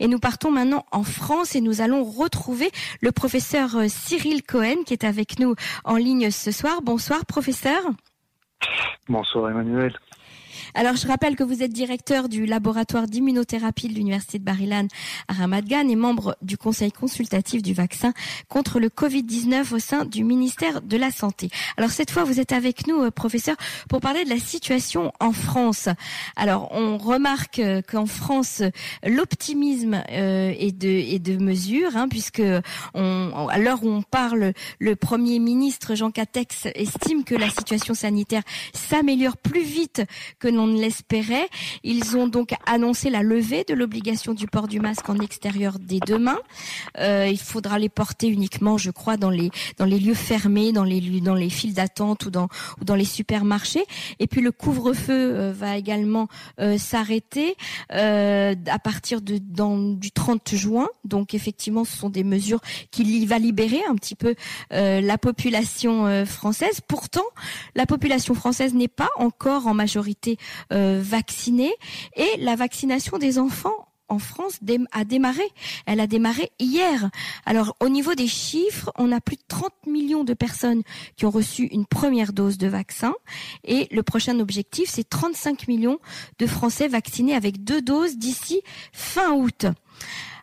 Et nous partons maintenant en France et nous allons retrouver le professeur euh, Cyril Cohen qui est avec nous en ligne ce soir. Bonsoir professeur. Bonsoir Emmanuel. Alors, je rappelle que vous êtes directeur du laboratoire d'immunothérapie de l'Université de Barilan à Ramat Gan et membre du conseil consultatif du vaccin contre le Covid-19 au sein du ministère de la Santé. Alors, cette fois, vous êtes avec nous, euh, professeur, pour parler de la situation en France. Alors, on remarque euh, qu'en France, l'optimisme euh, est de, est de mesure, hein, puisque on, à l'heure où on parle, le Premier ministre Jean Catex estime que la situation sanitaire s'améliore plus vite que on ne l'espérait. Ils ont donc annoncé la levée de l'obligation du port du masque en extérieur dès demain. Euh, il faudra les porter uniquement, je crois, dans les dans les lieux fermés, dans les files d'attente ou dans les supermarchés. Et puis le couvre-feu euh, va également euh, s'arrêter à partir du 30 juin. Donc effectivement, ce sont des mesures qui va libérer un petit peu la population française. Pourtant, la population française n'est pas encore en majorité vaccinés et la vaccination des enfants en France a démarré. Elle a démarré hier. Alors au niveau des chiffres, on a plus de 30 millions de personnes qui ont reçu une première dose de vaccin et le prochain objectif, c'est 35 millions de Français vaccinés avec deux doses d'ici fin août.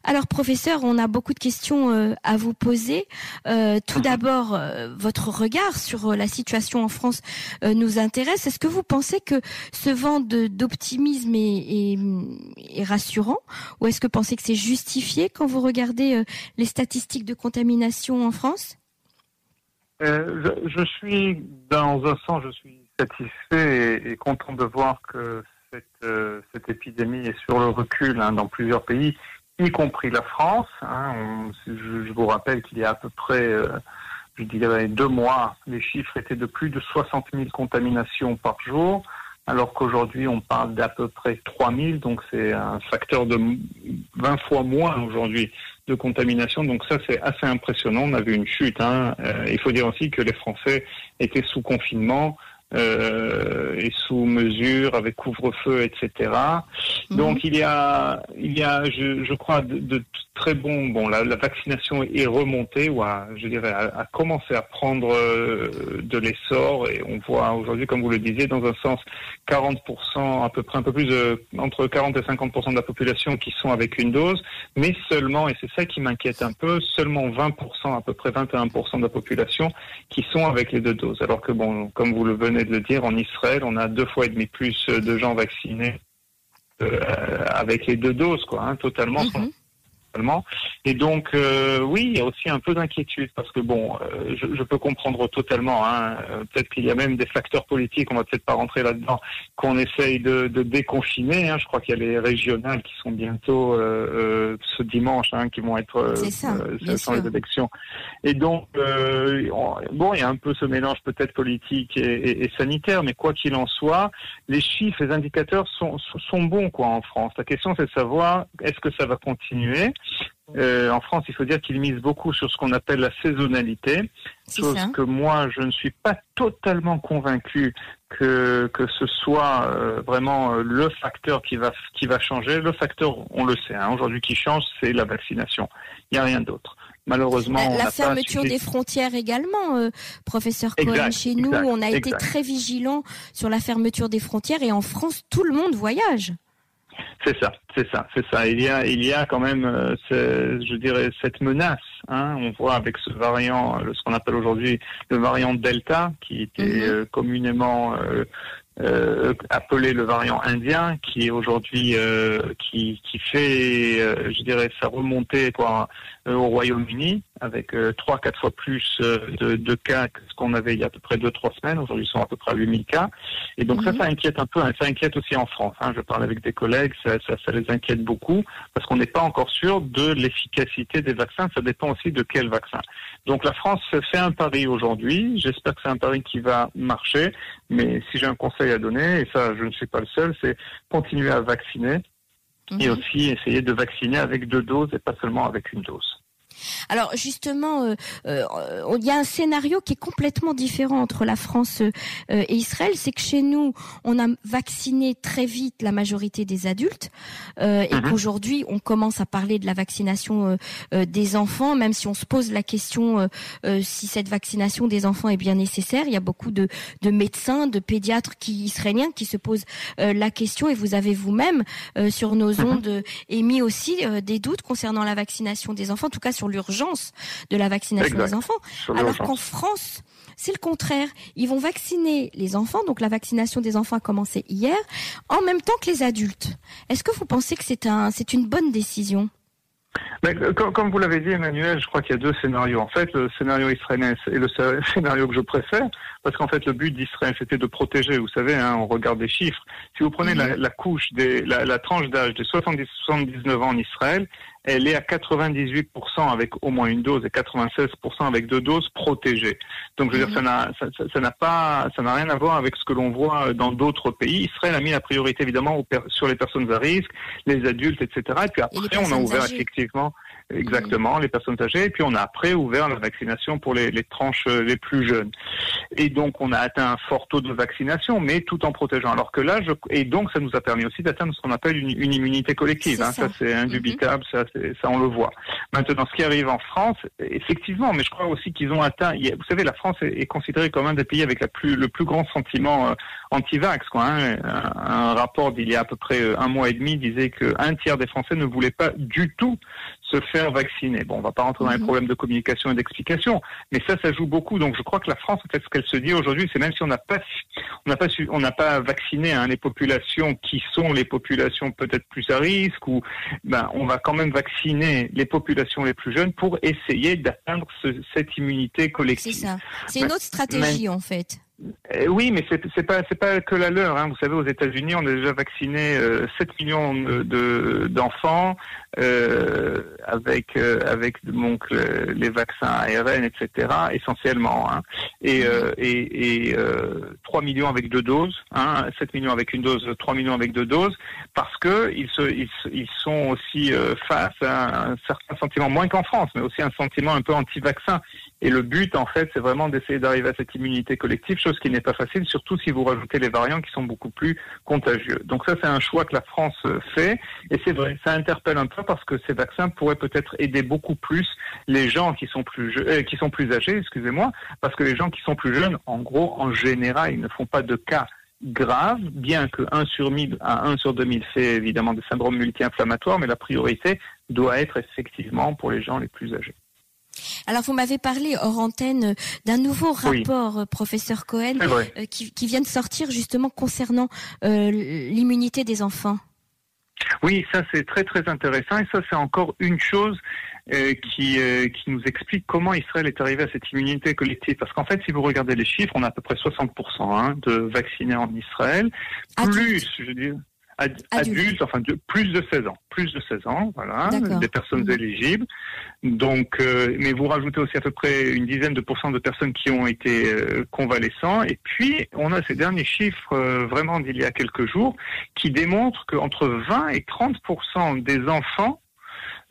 Alors professeur, on a beaucoup de questions euh, à vous poser. Euh, tout d'abord, euh, votre regard sur la situation en France nous intéresse. Est-ce que vous pensez que ce vent d'optimisme est, rassurant ou est-ce que vous pensez que c'est justifié quand vous regardez les statistiques de contamination en France? Je, suis, dans un sens, je suis satisfait et, content de voir que cette, épidémie est sur le recul hein, dans plusieurs pays y compris la France. Hein, je, vous rappelle qu'il y a à peu près, euh, je dirais, deux mois, les chiffres étaient de plus de 60 000 contaminations par jour, alors qu'aujourd'hui on parle d'à peu près 3 000, donc c'est un facteur de 20 fois moins aujourd'hui de contamination. Donc ça c'est assez impressionnant. On a vu une chute. Hein. Euh, il faut dire aussi que les Français étaient sous confinement. Euh, et sous mesure avec couvre-feu, etc. Mhm. Donc il y a, il y a, je, je crois, de, de, très bon. Bon, la, la, vaccination est remontée ou a, je dirais, a, commencé à prendre euh, de l'essor et on voit aujourd'hui, comme vous le disiez, dans un sens, 40%, à peu près un peu plus de, entre 40 et 50% de la population qui sont avec une dose, mais seulement, et c'est ça qui m'inquiète un peu, seulement 20%, à peu près 21% de la population qui sont avec les deux doses. Alors que bon, comme vous le venez de le dire, en Israël, on a deux fois et demi plus de gens vaccinés euh, avec les deux doses, quoi, hein, totalement. Et donc, euh, oui, il y a aussi un peu d'inquiétude parce que bon, euh, je, je, peux comprendre totalement. Hein, euh, peut-être qu'il y a même des facteurs politiques, on va peut-être pas rentrer là-dedans, qu'on essaye de, de déconfiner. Hein. Je crois qu'il y a les régionales qui sont bientôt euh, ce dimanche, hein, qui vont être ça, sans les élections. Et donc, bon, il y a un peu ce mélange peut-être politique et, et, et, sanitaire, mais quoi qu'il en soit, les chiffres, les indicateurs sont, sont bons quoi en France. La question, c'est de savoir est-ce que ça va continuer? Euh, en France, il faut dire qu'ils misent beaucoup sur ce qu'on appelle la saisonnalité, chose que moi, je ne suis pas totalement convaincu que, que ce soit euh, vraiment euh, le facteur qui va, qui va changer. Le facteur, on le sait, hein, aujourd'hui qui change, c'est la vaccination. Il n'y a rien d'autre. Malheureusement, la, la fermeture des frontières également, professeur Cohen. Chez nous, on a été très vigilant sur la fermeture des frontières et en France, tout le monde voyage. C'est ça, c'est ça, c'est ça. Il y a, il y a quand même, euh, je dirais, cette menace. Hein. On voit avec ce variant, ce qu'on appelle aujourd'hui le variant Delta, qui était mhm. euh, communément euh, euh, appelé le variant indien, qui est aujourd'hui euh, qui, qui fait, euh, je dirais, sa remontée quoi, euh, au Royaume-Uni, avec trois, quatre fois plus de, de, cas que ce qu'on avait il y a à peu près deux, trois semaines. Aujourd'hui, ils sont à peu près à 8000 cas. Et donc ça, mhm. ça inquiète un peu. Hein. Ça inquiète aussi en France. Hein. Je parle avec des collègues, ça, ça, ça les inquiète beaucoup parce qu'on n'est pas encore sûr de l'efficacité des vaccins. Ça dépend aussi de quel vaccin. Donc la France fait un pari aujourd'hui. J'espère que c'est un pari qui va marcher. Mais si j'ai un conseil à donner, et ça je ne suis pas le seul, c'est continuer à vacciner et mhm. aussi essayer de vacciner avec deux doses et pas seulement avec une dose. Alors justement, euh, euh, il y a un scénario qui est complètement différent entre la France euh, et Israël. C'est que chez nous, on a vacciné très vite la majorité des adultes et mhm. qu'aujourd'hui, on commence à parler de la vaccination des enfants, même si on se pose la question si cette vaccination des enfants est bien nécessaire. Il y a beaucoup de, de médecins, de pédiatres qui israéliens qui se posent la question et vous avez vous-même sur nos mhm. ondes émis aussi des doutes concernant la vaccination des enfants, en tout cas sur l'urgence de la vaccination des enfants. Alors qu'en France, c'est le contraire. Ils vont vacciner les enfants, donc la vaccination des enfants a commencé hier, en même temps que les adultes. Est-ce que vous pensez que c'est un, c'est une bonne décision? Comme, vous l'avez dit, Emmanuel, je crois qu'il y a deux scénarios. En fait, le scénario israélien est le scénario que je préfère, parce qu'en fait, le but d'Israël, c'était de protéger. Vous savez, hein, on regarde des chiffres. Si vous prenez la, la, couche, des, la, la tranche d'âge des 70-79 ans en Israël, elle est à 98% avec au moins une dose et 96% avec deux doses protégées. Donc, je veux dire, ça n'a, ça, n'a pas, ça n'a rien à voir avec ce que l'on voit dans d'autres pays. Israël a mis la priorité évidemment sur les personnes à risque, les adultes, etc. Et puis après, on a ouvert effectivement Exactement, les personnes âgées. Et puis on a après ouvert la vaccination pour les, les, tranches euh, les plus jeunes. Et donc on a atteint un fort taux de vaccination, mais tout en protégeant. Alors que là, je, et donc ça nous a permis aussi d'atteindre ce qu'on appelle une, une, immunité collective. Hein. Ça, c'est indubitable, ça, ça on le voit. Maintenant, ce qui arrive en France, effectivement, mais je crois aussi qu'ils ont atteint. Vous savez, la France est, considérée comme un des pays avec la plus, le plus grand sentiment euh, anti-vax. Quoi, hein. un, un, rapport d'il y a à peu près euh, un mois et demi disait qu'un tiers des Français ne voulaient pas du tout se faire vacciner. Bon, on va pas rentrer dans les mhm. problèmes de communication et d'explication, mais ça, ça joue beaucoup. Donc, je crois que la France, en fait, ce qu'elle se dit aujourd'hui, c'est même si on n'a pas, on n'a pas, su, on n'a pas vacciné hein, les populations qui sont les populations peut-être plus à risque, ou ben, on va quand même vacciner les populations les plus jeunes pour essayer d'atteindre cette immunité collective. C'est ça. C'est une autre stratégie, en fait. Euh, oui, mais c'est c'est pas c'est pas que la leur. Hein. Vous savez, aux États-Unis, on a déjà vacciné euh, 7 millions de d'enfants euh, avec euh, avec donc les vaccins ARN, etc. Essentiellement, hein. et euh, et, et 3 millions avec deux doses, hein. 7 millions avec une dose, 3 millions avec deux doses, parce que ils se ils, ils sont aussi face à un certain sentiment moins qu'en France, mais aussi un sentiment un peu anti-vaccin. Et le but, en fait, c'est vraiment d'essayer d'arriver à cette immunité collective, chose qui n'est pas facile, surtout si vous rajoutez les variants qui sont beaucoup plus contagieux. Donc ça, c'est un choix que la France euh, fait. Et c'est vrai, ça interpelle un peu parce que ces vaccins pourraient peut-être aider beaucoup plus les gens qui sont plus, euh, qui sont plus âgés, excusez-moi, parce que les gens qui sont plus jeunes, en gros, en général, ils ne font pas de cas graves, bien que 1 sur 1000 à 1 sur 2000 fait évidemment des syndromes multi-inflammatoires, mais la priorité doit être effectivement pour les gens les plus âgés. Alors vous m'avez parlé hors antenne euh, d'un nouveau rapport, euh, professeur Cohen, euh, qui, vient de sortir justement concernant l'immunité des enfants. Oui, ça c'est très très intéressant et ça c'est encore une chose qui, qui nous explique comment Israël est arrivé à cette immunité collective. Parce qu'en fait, si vous regardez les chiffres, on a à peu près 60% hein, de vaccinés en Israël. Plus, je veux dire, adultes, enfin de, plus de 16 ans, plus de 16 ans, voilà, des personnes mhm. éligibles. Donc, euh, mais vous rajoutez aussi à peu près une dizaine de pourcents de personnes qui ont été euh, convalescents. Et puis, on a ces derniers chiffres euh, vraiment d'il y a quelques jours qui démontrent qu'entre 20 et 30% des enfants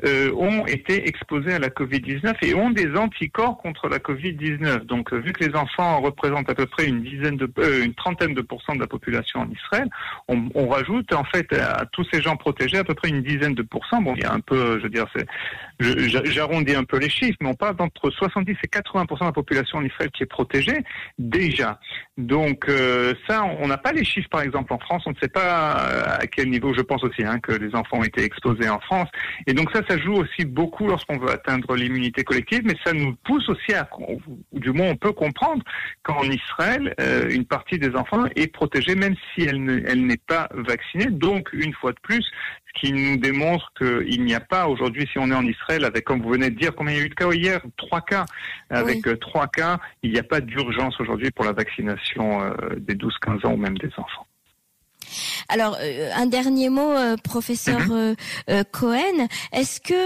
euh, ont été exposés à la Covid-19 et ont des anticorps contre la Covid-19. Donc, euh, vu que les enfants représentent à peu près une dizaine de, euh, une trentaine de pourcents de la population en Israël, on, on, rajoute en fait à tous ces gens protégés à peu près une dizaine de pourcents. Bon, il y a un peu, je veux dire, j'arrondis un peu les chiffres, mais on parle d'entre 70 et 80% de la population en Israël qui est protégée déjà. Donc, ça, on n'a pas les chiffres, par exemple, en France. On ne sait pas à quel niveau. Je pense aussi hein, que les enfants ont été exposés en France. Et donc ça, ça joue aussi beaucoup lorsqu'on veut atteindre l'immunité collective, mais ça nous pousse aussi à, ou du moins on peut comprendre qu'en Israël, euh, une partie des enfants est protégée même si elle n'est pas vaccinée. Donc, une fois de plus, ce qui nous démontre qu'il n'y a pas aujourd'hui, si on est en Israël, avec, comme vous venez de dire, combien il y a eu de cas hier? Trois cas. Avec euh, trois cas, il n'y a pas d'urgence aujourd'hui pour la vaccination euh, des 12-15 ans ou même des enfants. Alors, euh, un dernier mot, euh, professeur mhm. euh, Cohen. Est-ce que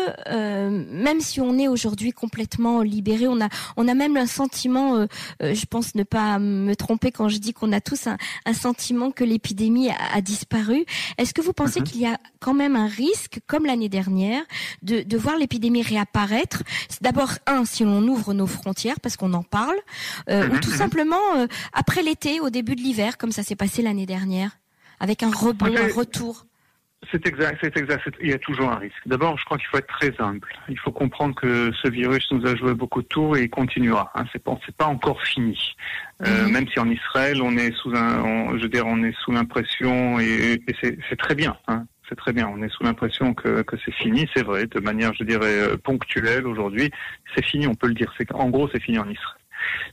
même si on est aujourd'hui complètement libéré, on a on a même un sentiment, je pense ne pas me tromper quand je dis qu'on a tous un, sentiment que l'épidémie a, disparu. Est-ce que vous pensez mhm. qu'il y a quand même un risque, comme l'année dernière, de, de voir l'épidémie réapparaître? D'abord, un, si on ouvre nos frontières, parce qu'on en parle, ou mhm. tout simplement après l'été, au début de l'hiver, comme ça s'est passé l'année dernière? Avec un rebond, un retour c'est exact, c'est exact. Il y a toujours un risque. D'abord, je crois qu'il faut être très humble. Il faut comprendre que ce virus nous a joué beaucoup de tours et il continuera. Hein. C'est pas, encore fini. Euh, mhm. Même si en Israël, on est sous un, je veux dire, on est sous l'impression et, c'est, très bien. Hein. C'est très bien. On est sous l'impression que, que c'est fini. C'est vrai, de manière, je dirais, euh, ponctuelle aujourd'hui. C'est fini. On peut le dire. C'est en gros, c'est fini en Israël.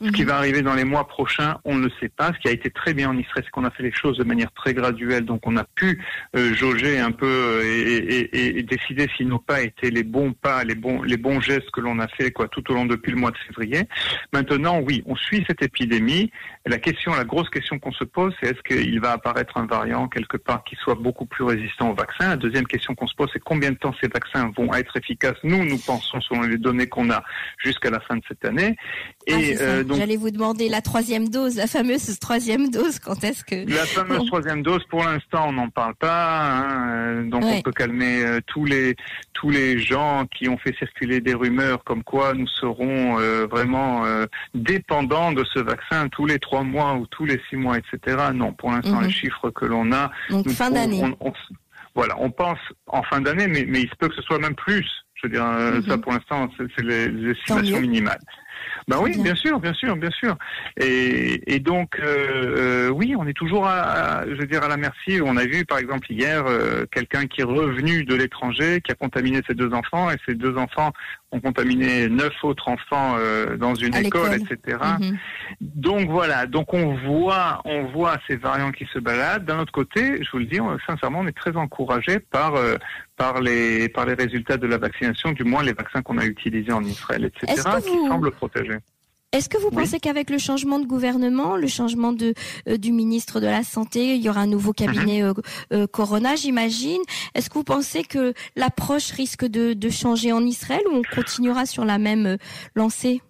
Ce qui mhm. va arriver dans les mois prochains, on ne le sait pas. Ce qui a été très bien en Israël, c'est qu'on a fait les choses de manière très graduelle. Donc on a pu euh, jauger un peu euh, et, décider si nos pas étaient les bons pas, les bons, les bons gestes que l'on a fait quoi, tout au long depuis le mois de février. Maintenant, oui, on suit cette épidémie. la question, la grosse question qu'on se pose, c'est est-ce qu'il va apparaître un variant quelque part qui soit beaucoup plus résistant au vaccin? La deuxième question qu'on se pose, c'est combien de temps ces vaccins vont être efficaces? Nous, nous pensons, selon les données qu'on a, jusqu'à la fin de cette année. Et ah, euh, J'allais vous demander la troisième dose, la fameuse troisième dose. Quand est-ce que la fameuse troisième dose Pour l'instant, on n'en parle pas. Hein, euh, donc on peut calmer euh, tous les tous les gens qui ont fait circuler des rumeurs comme quoi nous serons vraiment dépendants de ce vaccin tous les trois mois ou tous les six mois, etc. Non, pour l'instant, les mhm. chiffres que l'on a. Donc fin d'année. Voilà, on pense en fin d'année, mais, mais il se peut que ce soit même plus. Je veux dire, ça mhm. pour l'instant, c'est les estimations minimales. Ben oui, bien sûr, bien sûr, bien sûr. Et, et donc, euh, euh, oui, on est toujours, à, je veux dire, à la merci. On a vu, par exemple, hier, euh, quelqu'un qui est revenu de l'étranger, qui a contaminé ses deux enfants, et ces deux enfants ont contaminé neuf autres enfants euh, dans une école, etc. Mhm. Donc voilà, donc on voit, on voit ces variants qui se baladent. D'un autre côté, je vous le dis, sincèrement, on est très encouragé par par les par les résultats de la vaccination, du moins les vaccins qu'on a utilisés en Israël, etc., qui semblent protéger. Est-ce que vous pensez qu'avec le changement de gouvernement, le changement de euh, du ministre de la santé, il y aura un nouveau cabinet mhm. euh, euh, Corona, j'imagine. Est-ce que vous pensez que l'approche risque de, de changer en Israël ou on continuera sur la même lancée?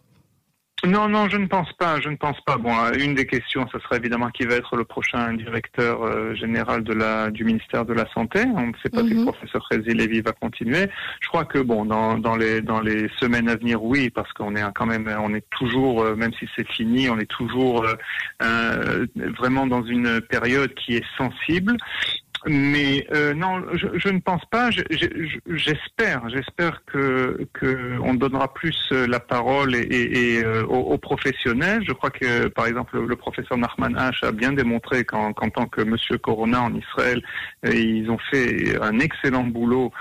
Non, non, je ne pense pas. Je ne pense pas. Bon, euh, une des questions, ce sera évidemment qui va être le prochain directeur euh, général de la du ministère de la santé. On ne sait pas si le mhm. professeur Rézi Lévy va continuer. Je crois que bon, dans, dans les dans les semaines à venir, oui, parce qu'on est quand même, on est toujours, euh, même si c'est fini, on est toujours vraiment dans une période qui est sensible. Mais euh, non, je, je, ne pense pas. J'espère, j'espère que que on donnera plus euh, la parole et, euh, aux, professionnels. Je crois que, par exemple, le, professeur Nachman H a bien démontré qu'en tant que Monsieur Corona en Israël, ils ont fait un excellent boulot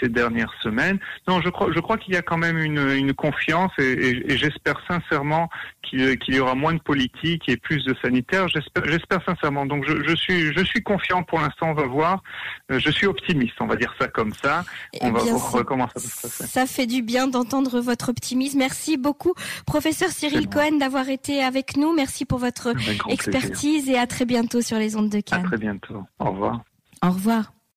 ces dernières semaines. Non, je crois, je crois qu'il y a quand même une, confiance et, j'espère sincèrement qu'il y aura moins de politique et plus de sanitaire. J'espère sincèrement. Donc, je, suis, je suis confiant pour l'instant va voir. Euh, je suis optimiste, on va dire ça comme ça. Eh on va voir comment ça se passer. Ça fait du bien d'entendre votre optimisme. Merci beaucoup, professeur Cyril Cohen, d'avoir été avec nous. Merci pour votre expertise et à très bientôt sur les ondes de Cannes. À très bientôt. Au revoir. Au revoir.